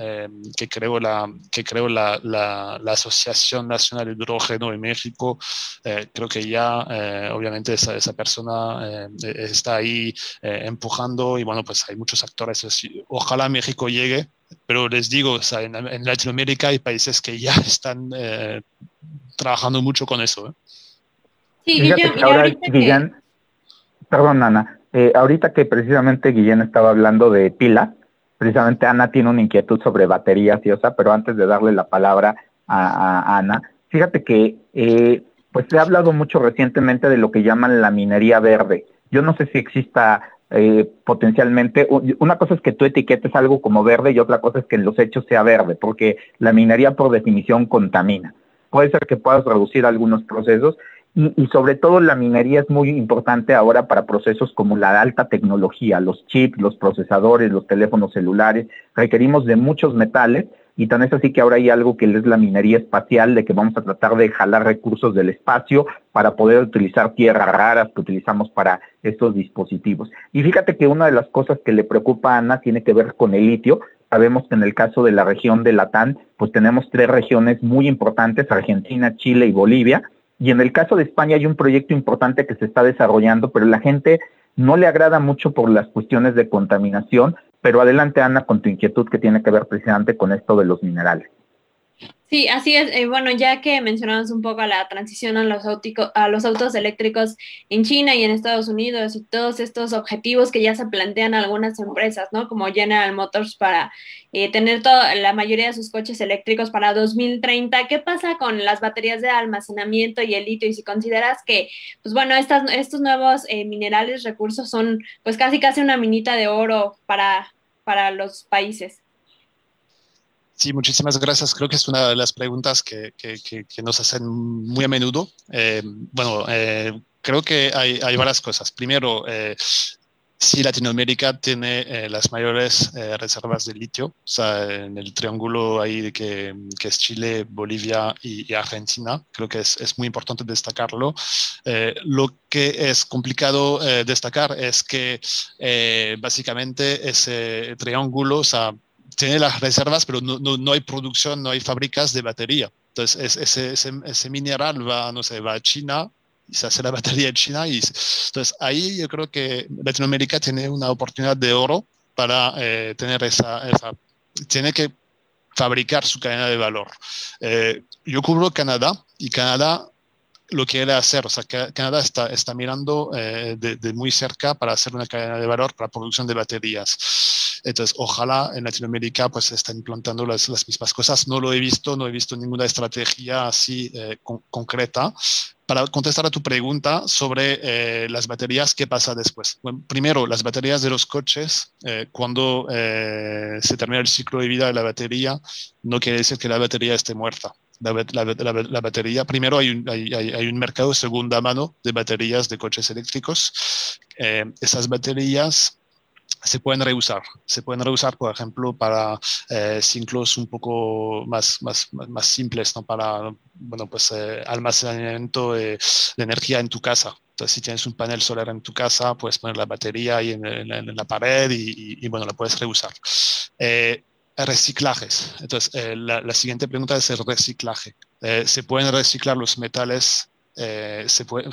que creó la, que creó la, la, la asociación Nacional de Hidrógeno en México, eh, creo que ya eh, obviamente esa, esa persona eh, está ahí empujando y bueno, pues hay muchos actores. Ojalá México llegue, pero les digo, en, Latinoamérica hay países que ya están trabajando mucho con eso. Sí, Guillén, perdón Ana, ahorita que precisamente Guillén estaba hablando de pila, precisamente Ana tiene una inquietud sobre baterías y osa, pero antes de darle la palabra, a, Ana, fíjate que eh, pues se ha hablado mucho recientemente de lo que llaman la minería verde. Yo no sé si exista eh, potencialmente, una cosa es que tú etiquetes algo como verde y otra cosa es que en los hechos sea verde, porque la minería por definición contamina. Puede ser que puedas reducir algunos procesos y, y, sobre todo la minería es muy importante ahora para procesos como la alta tecnología, los chips, los procesadores, los teléfonos celulares. Requerimos de muchos metales y tan es así que ahora hay algo que es la minería espacial, de que vamos a tratar de jalar recursos del espacio para poder utilizar tierras raras que utilizamos para estos dispositivos. Y fíjate que una de las cosas que le preocupa a Ana tiene que ver con el litio. Sabemos que en el caso de la región de Latán, pues tenemos tres regiones muy importantes, Argentina, Chile y Bolivia. Y en el caso de España hay un proyecto importante que se está desarrollando, pero la gente no le agrada mucho por las cuestiones de contaminación, pero adelante Ana con tu inquietud que tiene que ver precisamente con esto de los minerales. Sí, así es. Eh, bueno, ya que mencionamos un poco la transición a los, a los autos eléctricos en China y en Estados Unidos y todos estos objetivos que ya se plantean algunas empresas, ¿no? Como General Motors para eh, tener toda, la mayoría de sus coches eléctricos para 2030. ¿Qué pasa con las baterías de almacenamiento y el litio? Y si consideras que, pues bueno, estas, estos nuevos eh, minerales, recursos son pues casi casi una minita de oro para, para los países. Sí, muchísimas gracias. Creo que es una de las preguntas que, nos hacen muy a menudo. Eh, bueno, eh, creo que hay, varias cosas. Primero, eh, si Latinoamérica tiene las mayores reservas de litio, o sea, en el triángulo ahí que, es Chile, Bolivia y, Argentina, creo que es, es, muy importante destacarlo. lo que es complicado destacar es que básicamente ese triángulo, o sea, tiene las reservas, pero no, no, hay producción, no hay fábricas de batería. Entonces, ese, ese, mineral va, no sé, va a China y se hace la batería en China. Y, entonces, ahí yo creo que Latinoamérica tiene una oportunidad de oro para eh, tener esa, esa, Tiene que fabricar su cadena de valor. Eh, yo cubro Canadá y Canadá lo quiere hacer. O sea, Canadá está, está mirando eh, de, muy cerca para hacer una cadena de valor para producción de baterías. Entonces, ojalá en Latinoamérica pues se estén implantando las, las, mismas cosas. No lo he visto, no he visto ninguna estrategia así eh, concreta. Para contestar a tu pregunta sobre eh, las baterías, ¿qué pasa después? Bueno, primero, las baterías de los coches, cuando se termina el ciclo de vida de la batería, no quiere decir que la batería esté muerta la, batería. Primero hay un, hay, hay un, mercado de segunda mano de baterías de coches eléctricos. Eh, esas baterías se pueden reusar. Se pueden reusar, por ejemplo, para eh, ciclos un poco más, más, más simples, ¿no? para bueno, pues, eh, almacenamiento de, energía en tu casa. Entonces, si tienes un panel solar en tu casa, puedes poner la batería ahí en, la pared y, y, bueno, la puedes reusar. Eh, reciclajes. Entonces, eh, la, siguiente pregunta es el reciclaje. Eh, ¿Se pueden reciclar los metales? Eh, se puede,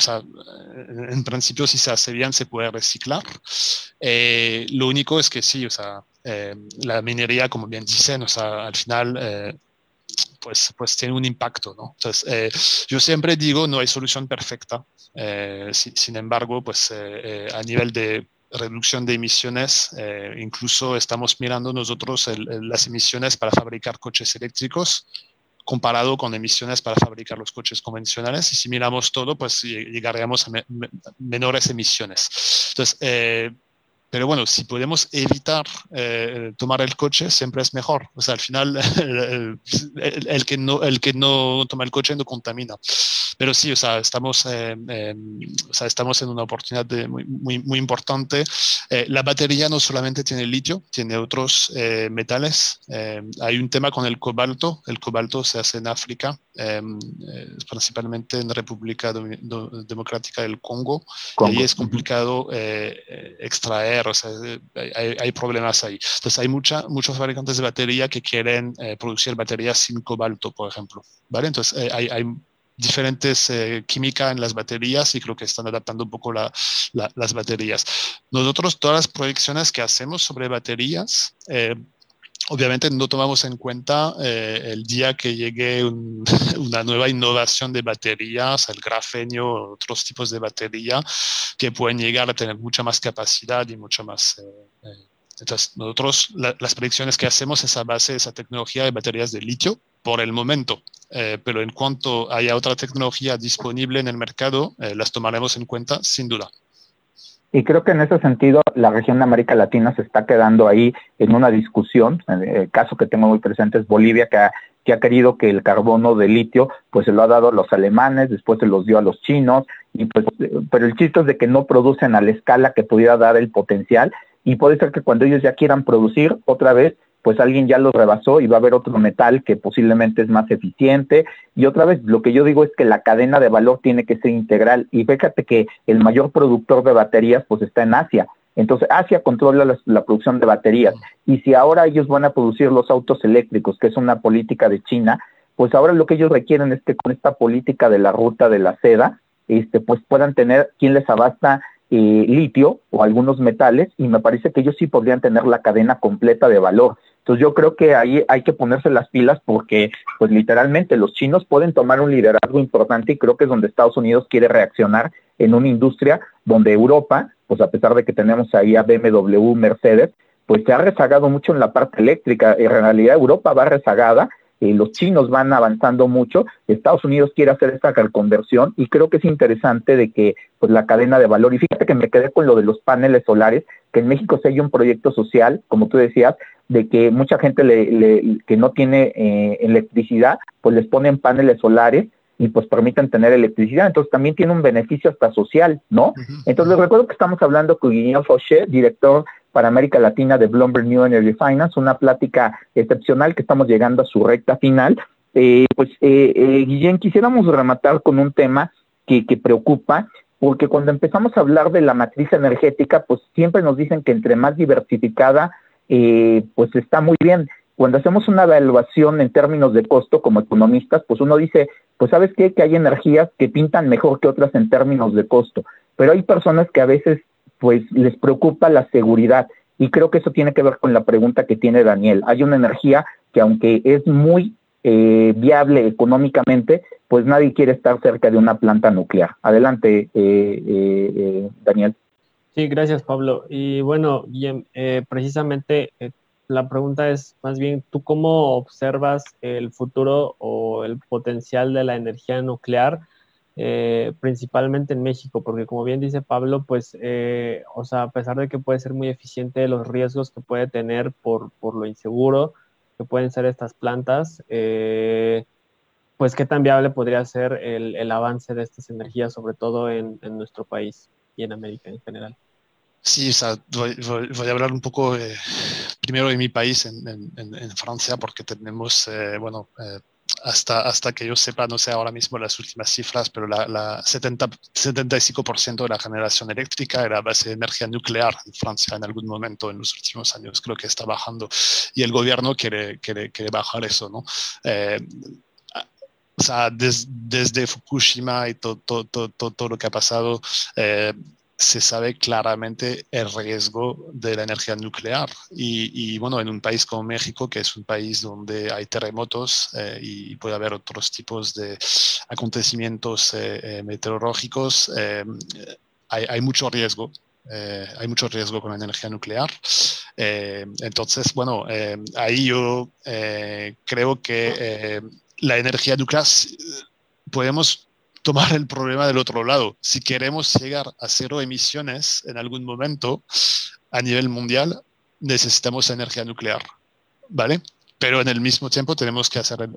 en principio, si se hace bien, se puede reciclar. lo único es que sí, o sea, la minería, como bien dicen, o sea, al final, pues, pues tiene un impacto, ¿no? Entonces, yo siempre digo, no hay solución perfecta. sin embargo, pues a nivel de reducción de emisiones. Eh, incluso estamos mirando nosotros las emisiones para fabricar coches eléctricos comparado con emisiones para fabricar los coches convencionales. Y si miramos todo, pues llegaríamos a menores emisiones. Entonces, eh, pero bueno, si podemos evitar eh, tomar el coche, siempre es mejor. O sea, al final, el, que no, el que no toma el coche no contamina. Pero sí, o sea, estamos, eh, o sea, estamos en una oportunidad de muy, muy, muy importante. Eh, la batería no solamente tiene litio, tiene otros metales. hay un tema con el cobalto. El cobalto se hace en África, principalmente en República Democrática del Congo. Y ahí es complicado extraer o sea, hay, problemas ahí. Entonces hay mucha, muchos fabricantes de batería que quieren eh, producir baterías sin cobalto, por ejemplo, ¿vale? Entonces eh, hay, hay, diferentes eh, química en las baterías y creo que están adaptando un poco la, las baterías. Nosotros todas las proyecciones que hacemos sobre baterías, Obviamente no tomamos en cuenta el día que llegue una nueva innovación de baterías, el grafenio, otros tipos de batería que pueden llegar a tener mucha más capacidad y mucho más... Eh, eh, entonces, nosotros las predicciones que hacemos es a base de esa tecnología de baterías de litio por el momento, eh, pero en cuanto haya otra tecnología disponible en el mercado, las tomaremos en cuenta sin duda. Y creo que en ese sentido la región de América Latina se está quedando ahí en una discusión. El caso que tengo muy presente es Bolivia, que ha, que ha querido que el carbono de litio pues se lo ha dado a los alemanes, después se los dio a los chinos, y pues, pero el chiste es de que no producen a la escala que pudiera dar el potencial y puede ser que cuando ellos ya quieran producir otra vez pues alguien ya lo rebasó y va a haber otro metal que posiblemente es más eficiente. Y otra vez, lo que yo digo es que la cadena de valor tiene que ser integral. Y fíjate que el mayor productor de baterías pues está en Asia. Entonces, Asia controla la, producción de baterías. Y si ahora ellos van a producir los autos eléctricos, que es una política de China, pues ahora lo que ellos requieren es que con esta política de la ruta de la seda, este, pues puedan tener quien les abasta eh, litio o algunos metales, y me parece que ellos sí podrían tener la cadena completa de valor. Entonces yo creo que ahí hay que ponerse las pilas porque pues literalmente los chinos pueden tomar un liderazgo importante y creo que es donde Estados Unidos quiere reaccionar en una industria donde Europa, pues a pesar de que tenemos ahí a BMW, Mercedes, pues se ha rezagado mucho en la parte eléctrica. En realidad Europa va rezagada eh, los chinos van avanzando mucho, Estados Unidos quiere hacer esta reconversión y creo que es interesante de que pues la cadena de valor, y fíjate que me quedé con lo de los paneles solares, que en México se hay un proyecto social, como tú decías, de que mucha gente le, que no tiene eh, electricidad, pues les ponen paneles solares y pues permiten tener electricidad. Entonces también tiene un beneficio hasta social, ¿no? Entonces les recuerdo que estamos hablando con Guillermo Fauché, director para América Latina de Bloomberg New Energy Finance, una plática excepcional que estamos llegando a su recta final. Eh, pues, eh, eh, Guillén, quisiéramos rematar con un tema que, que preocupa, porque cuando empezamos a hablar de la matriz energética, pues siempre nos dicen que entre más diversificada, eh, pues está muy bien. Cuando hacemos una evaluación en términos de costo como economistas, pues uno dice, pues sabes qué, que hay energías que pintan mejor que otras en términos de costo, pero hay personas que a veces pues les preocupa la seguridad. Y creo que eso tiene que ver con la pregunta que tiene Daniel. Hay una energía que aunque es muy eh, viable económicamente, pues nadie quiere estar cerca de una planta nuclear. Adelante, eh, eh, Daniel. Sí, gracias Pablo. Y bueno, precisamente la pregunta es más bien, ¿tú cómo observas el futuro o el potencial de la energía nuclear? Eh, principalmente en México, porque como bien dice Pablo, pues, eh, o sea, a pesar de que puede ser muy eficiente, los riesgos que puede tener por, por lo inseguro que pueden ser estas plantas, eh, pues qué tan viable podría ser el, el, avance de estas energías, sobre todo en, en, nuestro país y en América en general. Sí, o sea, voy, voy, voy a hablar un poco primero de mi país, en, en Francia, porque tenemos, bueno, hasta, hasta que yo sepa, no sé ahora mismo las últimas cifras, pero la, la 70, 75% de la generación eléctrica era base de energía nuclear en Francia en algún momento en los últimos años. Creo que está bajando y el gobierno quiere, quiere, quiere bajar eso, ¿no? Eh, o sea, des, desde Fukushima y todo, todo, todo, todo, lo que ha pasado, eh, se sabe claramente el riesgo de la energía nuclear. Y, bueno, en un país como México, que es un país donde hay terremotos eh, y puede haber otros tipos de acontecimientos eh, eh, meteorológicos, hay, hay, mucho riesgo. hay mucho riesgo con la energía nuclear. entonces, bueno, ahí yo creo que la energía nuclear podemos tomar el problema del otro lado. Si queremos llegar a cero emisiones en algún momento a nivel mundial, necesitamos energía nuclear, ¿vale? Pero en el mismo tiempo tenemos que hacer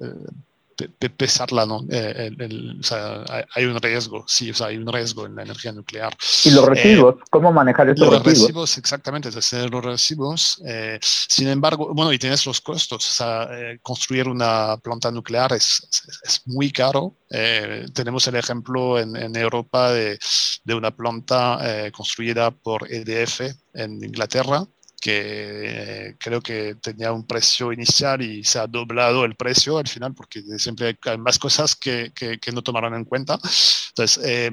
pesarla, ¿no? Eh, o sea, hay, un riesgo, sí, o sea, hay un riesgo en la energía nuclear. ¿Y los residuos? Eh, ¿Cómo manejar estos los residuos? exactamente, es los residuos. Eh, sin embargo, bueno, y tienes los costos, o sea, construir una planta nuclear es, es, muy caro. tenemos el ejemplo en, en Europa de, de, una planta construida por EDF en Inglaterra, que creo que tenía un precio inicial y se ha doblado el precio al final porque siempre hay más cosas que, que, no tomaron en cuenta. Entonces, eh,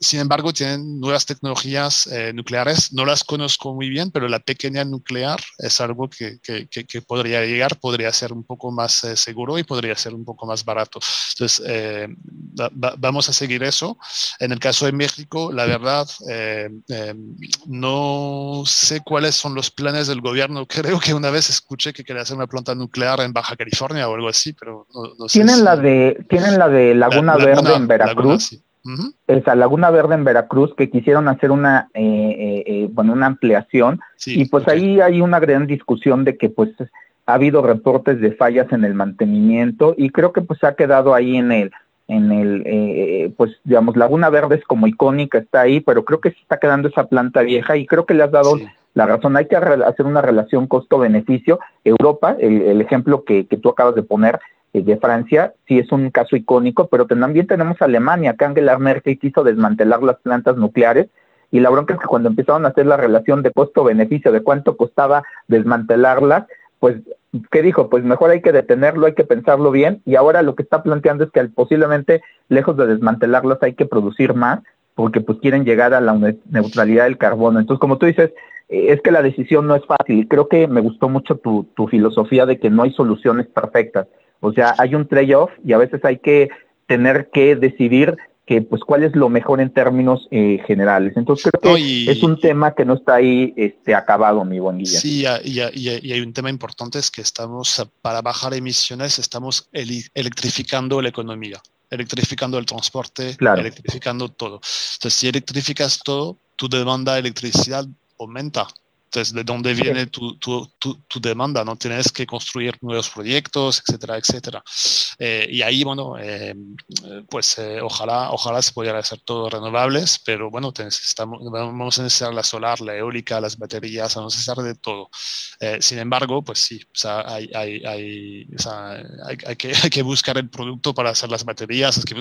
sin embargo, tienen nuevas tecnologías eh, nucleares, no las conozco muy bien, pero la pequeña nuclear es algo que, que podría llegar, podría ser un poco más eh, seguro y podría ser un poco más barato. Entonces, vamos a seguir eso. En el caso de México, la verdad, no sé cuáles son los planes planes del gobierno. Creo que una vez escuché que quería hacer una planta nuclear en Baja California o algo así, pero no, sé. Tienen, la de, tienen la de Laguna Verde en Veracruz. Esa Laguna Verde en Veracruz que quisieron hacer una, eh, eh, eh, bueno, una ampliación y pues ahí hay una gran discusión de que pues ha habido reportes de fallas en el mantenimiento y creo que pues ha quedado ahí en el en el, pues digamos, Laguna Verde es como icónica, está ahí, pero creo que se está quedando esa planta vieja y creo que le has dado la razón. Hay que hacer una relación costo-beneficio. Europa, el, ejemplo que, que, tú acabas de poner eh, de Francia, sí es un caso icónico, pero también tenemos Alemania, que Angela Merkel quiso desmantelar las plantas nucleares y la bronca es que cuando empezaron a hacer la relación de costo-beneficio, de cuánto costaba desmantelarlas, pues, ¿qué dijo? Pues mejor hay que detenerlo, hay que pensarlo bien, y ahora lo que está planteando es que posiblemente, lejos de desmantelarlas, hay que producir más, porque pues quieren llegar a la neutralidad del carbono. Entonces, como tú dices, es que la decisión no es fácil. Creo que me gustó mucho tu, tu filosofía de que no hay soluciones perfectas. O sea, hay un trade-off y a veces hay que tener que decidir que pues cuál es lo mejor en términos eh, generales. Entonces creo que es un tema que no está ahí este, acabado, mi buen Guillermo. Sí, y, y, hay un tema importante, es que estamos, para bajar emisiones, estamos electrificando la economía, electrificando el transporte, electrificando todo. Entonces, si electrificas todo, tu demanda de electricidad aumenta. Entonces, ¿de dónde viene tu, tu, tu, demanda? ¿no? Tienes que construir nuevos proyectos, etcétera, etcétera. Eh, y ahí, bueno, eh, pues eh, ojalá, ojalá se pudiera hacer todo renovables, pero bueno, estamos, vamos a necesitar la solar, la eólica, las baterías, vamos a necesitar de todo. sin embargo, pues sí, o sea, hay, hay, hay, o sea, hay, que, hay que buscar el producto para hacer las baterías, es que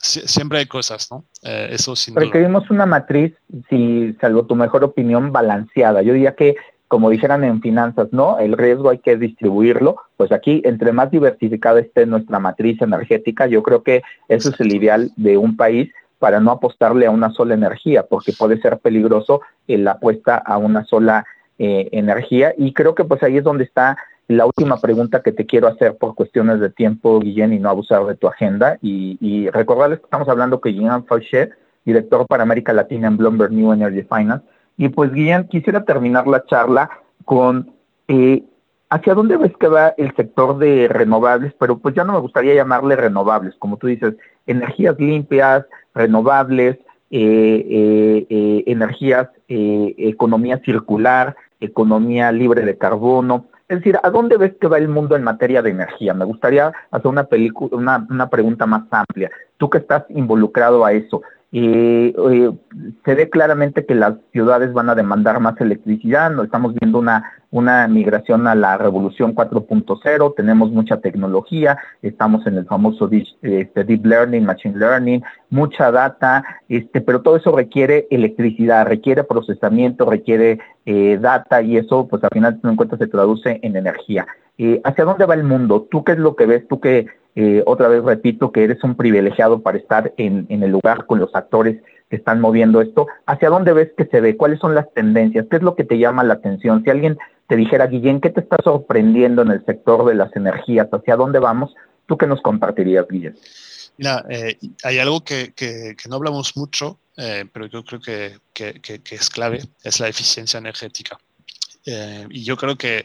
siempre hay cosas, ¿no? Eh, eso sin Requerimos una matriz, si salvo tu mejor opinión, balanceada. Yo diría que, como dijeran en finanzas, ¿no? El riesgo hay que distribuirlo. Pues aquí, entre más diversificada esté nuestra matriz energética, yo creo que eso es el ideal de un país para no apostarle a una sola energía, porque puede ser peligroso la apuesta a una sola eh, energía. Y creo que pues ahí es donde está la última pregunta que te quiero hacer por cuestiones de tiempo, Guillén, y no abusar de tu agenda, y, recordarles que estamos hablando con Guillén Fauché, director para América Latina en Bloomberg New Energy Finance. Y pues, Guillén, quisiera terminar la charla con eh, hacia dónde ves que va el sector de renovables, pero pues ya no me gustaría llamarle renovables, como tú dices, energías limpias, renovables, eh, eh, energías, economía circular, economía libre de carbono. Es decir, ¿a dónde ves que va el mundo en materia de energía? Me gustaría hacer una, una, una pregunta más amplia. Tú que estás involucrado a eso, eh, se ve claramente que las ciudades van a demandar más electricidad, no estamos viendo una, una migración a la revolución 4.0, tenemos mucha tecnología, estamos en el famoso este, deep learning, machine learning, mucha data, este, pero todo eso requiere electricidad, requiere procesamiento, requiere eh, data y eso pues al final en cuenta se traduce en energía. Eh, ¿Hacia dónde va el mundo? ¿Tú qué es lo que ves? ¿Tú que eh, otra vez repito que eres un privilegiado para estar en, el lugar con los actores que están moviendo esto. ¿Hacia dónde ves que se ve? ¿Cuáles son las tendencias? ¿Qué es lo que te llama la atención? Si alguien te dijera, Guillén, ¿qué te está sorprendiendo en el sector de las energías? ¿Hacia dónde vamos? ¿Tú qué nos compartirías, Guillén? Mira, eh, hay algo que, no hablamos mucho, eh, pero yo creo que, es clave, es la eficiencia energética. y yo creo que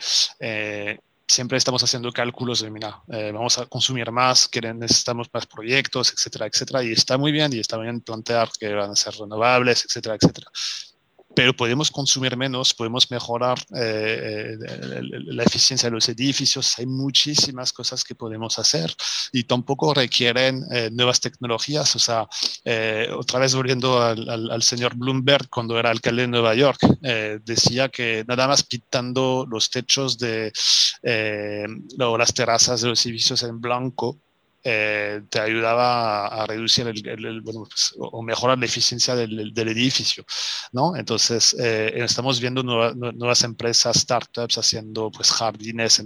siempre estamos haciendo cálculos de, mira, eh, vamos a consumir más, necesitamos más proyectos, etcétera, etcétera, y está muy bien, y está bien plantear que van a ser renovables, etcétera, etcétera pero podemos consumir menos, podemos mejorar eh, eh, la eficiencia de los edificios, hay muchísimas cosas que podemos hacer y tampoco requieren eh, nuevas tecnologías. O sea, otra vez volviendo al, señor Bloomberg cuando era alcalde de Nueva York, decía que nada más pintando los techos de o las terrazas de los edificios en blanco, eh, te ayudaba a, reducir el, bueno, pues, o mejorar la eficiencia del, del edificio, ¿no? Entonces, eh, estamos viendo nuevas empresas, startups haciendo pues jardines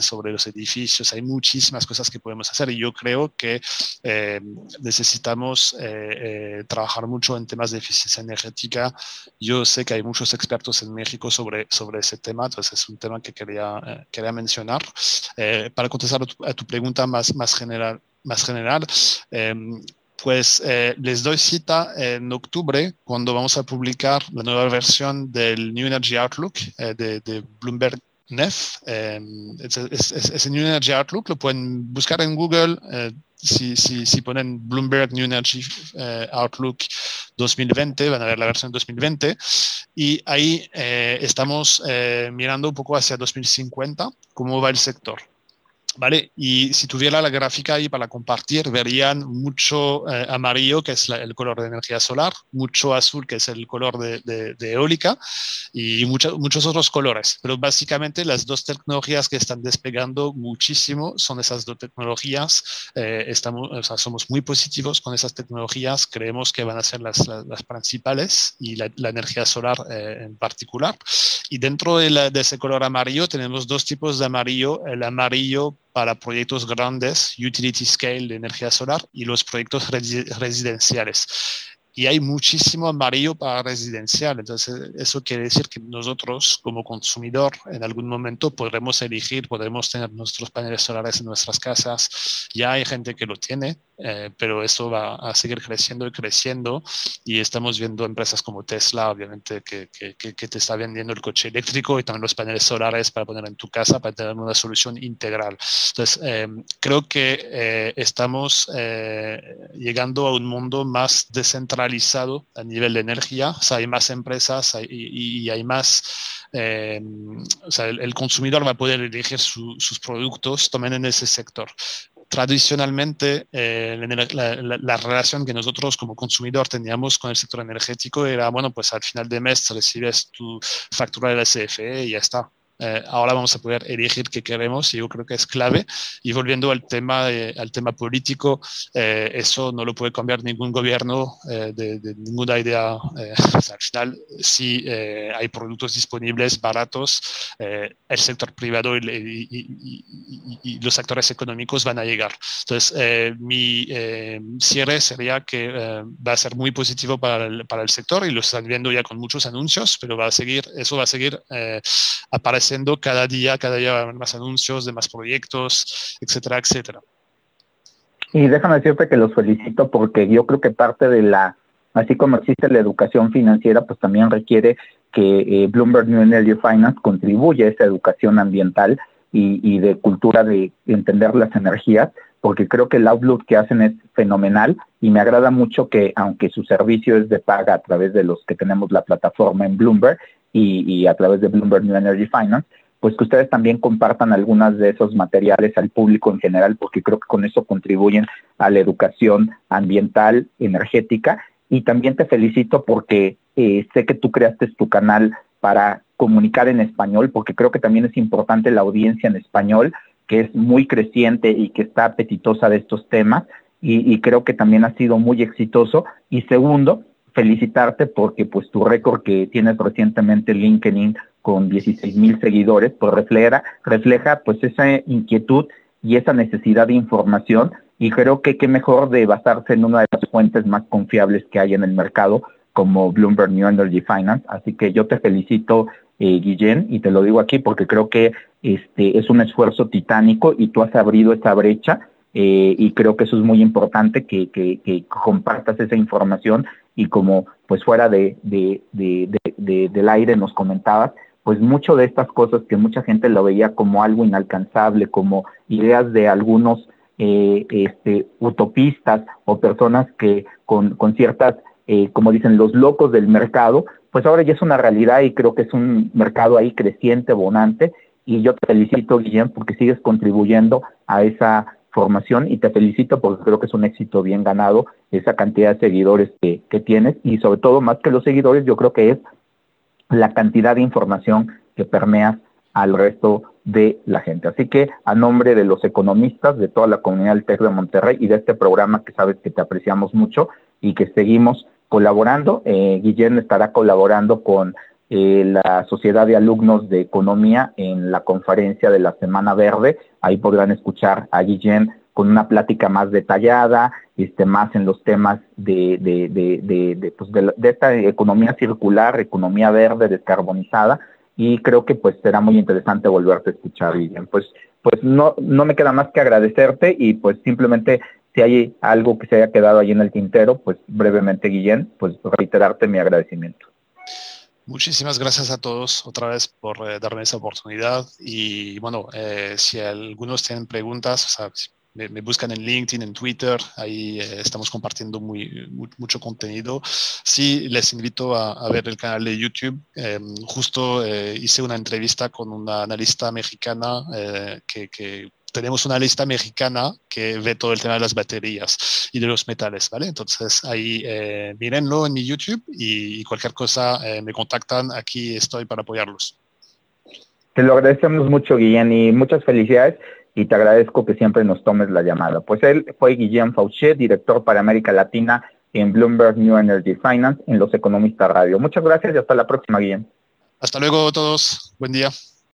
sobre los edificios, hay muchísimas cosas que podemos hacer y yo creo que eh, necesitamos trabajar mucho en temas de eficiencia energética. Yo sé que hay muchos expertos en México sobre, sobre ese tema, entonces es un tema que quería, quería mencionar. para contestar a tu, a tu pregunta más, más general, más general, em, pues eh, les doy cita en octubre cuando vamos a publicar la nueva versión del New Energy Outlook eh, de, Bloomberg NEF. Em, ese New Energy Outlook lo pueden buscar en Google. Eh, si, si, si, ponen Bloomberg New Energy Outlook 2020, van a ver la versión 2020. Y ahí estamos mirando un poco hacia 2050, cómo va el sector. ¿Vale? Y si tuviera la gráfica ahí para compartir, verían mucho eh, amarillo, que es el color de energía solar, mucho azul, que es el color de, eólica, y muchos otros colores. Pero básicamente las dos tecnologías que están despegando muchísimo son esas dos tecnologías. Eh, estamos, o sea, somos muy positivos con esas tecnologías, creemos que van a ser las, las, principales y la, energía solar eh, en particular. Y dentro de, de ese color amarillo tenemos dos tipos de amarillo. El amarillo para proyectos grandes, utility scale de energía solar y los proyectos residenciales y hay muchísimo amarillo para residencial. Entonces, eso quiere decir que nosotros como consumidor en algún momento podremos elegir, podremos tener nuestros paneles solares en nuestras casas. Ya hay gente que lo tiene, eh, pero eso va a seguir creciendo y creciendo. Y estamos viendo empresas como Tesla, obviamente, que, que, que, te está vendiendo el coche eléctrico y también los paneles solares para poner en tu casa, para tener una solución integral. Entonces, eh, creo que eh, estamos llegando a un mundo más descentralizado a nivel de energía, o sea, hay más empresas y, hay más, eh, o sea, el, consumidor va a poder elegir sus productos también en ese sector. Tradicionalmente, eh, la, relación que nosotros como consumidor teníamos con el sector energético era, bueno, pues al final de mes recibes tu factura de la CFE y ya está. Eh, ahora vamos a poder elegir qué queremos y yo creo que es clave. Y volviendo al tema, al tema político, eh, eso no lo puede cambiar ningún gobierno eh, de, ninguna idea. al final, si hay productos disponibles, baratos, el sector privado y, los actores económicos van a llegar. Entonces, mi cierre sería que va a ser muy positivo para el, para el sector y lo están viendo ya con muchos anuncios, pero va a seguir, eso va a seguir apareciendo cada día, cada día más anuncios de más proyectos, etcétera, etcétera. Y déjame decirte que los felicito porque yo creo que parte de la, así como existe la educación financiera, pues también requiere que eh, Bloomberg New Energy Finance contribuya a esa educación ambiental y, y, de cultura de entender las energías, porque creo que el outlook que hacen es fenomenal y me agrada mucho que aunque su servicio es de paga a través de los que tenemos la plataforma en Bloomberg, y, a través de Bloomberg New Energy Finance, pues que ustedes también compartan algunas de esos materiales al público en general, porque creo que con eso contribuyen a la educación ambiental, energética. Y también te felicito porque eh, sé que tú creaste tu canal para comunicar en español, porque creo que también es importante la audiencia en español, que es muy creciente y que está apetitosa de estos temas, y, y creo que también ha sido muy exitoso. Y segundo, felicitarte porque pues tu récord que tienes recientemente en LinkedIn con 16 mil seguidores, pues refleja, refleja pues esa inquietud y esa necesidad de información y creo que qué mejor de basarse en una de las fuentes más confiables que hay en el mercado como Bloomberg New Energy Finance. Así que yo te felicito, eh, Guillén, y te lo digo aquí porque creo que este es un esfuerzo titánico y tú has abrido esa brecha eh, y creo que eso es muy importante que, que, que, compartas esa información y como pues fuera de, de, de, del aire nos comentabas, pues mucho de estas cosas que mucha gente lo veía como algo inalcanzable, como ideas de algunos eh, este, utopistas o personas que con, con ciertas, eh, como dicen, los locos del mercado, pues ahora ya es una realidad y creo que es un mercado ahí creciente, bonante, y yo te felicito, Guillén, porque sigues contribuyendo a esa formación y te felicito porque creo que es un éxito bien ganado esa cantidad de seguidores que, que tienes y sobre todo más que los seguidores yo creo que es la cantidad de información que permeas al resto de la gente. Así que a nombre de los economistas, de toda la comunidad del TEC de Monterrey y de este programa que sabes que te apreciamos mucho y que seguimos colaborando, eh, Guillén estará colaborando con eh, la Sociedad de Alumnos de Economía en la conferencia de la Semana Verde. Ahí podrán escuchar a Guillén con una plática más detallada, este, más en los temas de, de, de, de, pues esta economía circular, economía verde, descarbonizada, y creo que pues será muy interesante volverte a escuchar, Guillén. Pues, pues no, no me queda más que agradecerte y pues simplemente si hay algo que se haya quedado ahí en el tintero, pues brevemente, Guillén, pues reiterarte mi agradecimiento. Muchísimas gracias a todos otra vez por eh, darme esa oportunidad. Y bueno, eh, si algunos tienen preguntas, me, buscan en LinkedIn, en Twitter, ahí eh, estamos compartiendo muy, mucho contenido. Sí, les invito a, ver el canal de YouTube. justo hice una entrevista con una analista mexicana que tenemos una lista mexicana que ve todo el tema de las baterías y de los metales, ¿vale? Entonces ahí eh, mírenlo en mi YouTube y, cualquier cosa eh, me contactan, aquí estoy para apoyarlos. Te lo agradecemos mucho, Guillén, y muchas felicidades y te agradezco que siempre nos tomes la llamada. Pues él fue Guillén Fauché, director para América Latina en Bloomberg New Energy Finance en Los Economistas Radio. Muchas gracias y hasta la próxima, Guillén. Hasta luego todos. Buen día.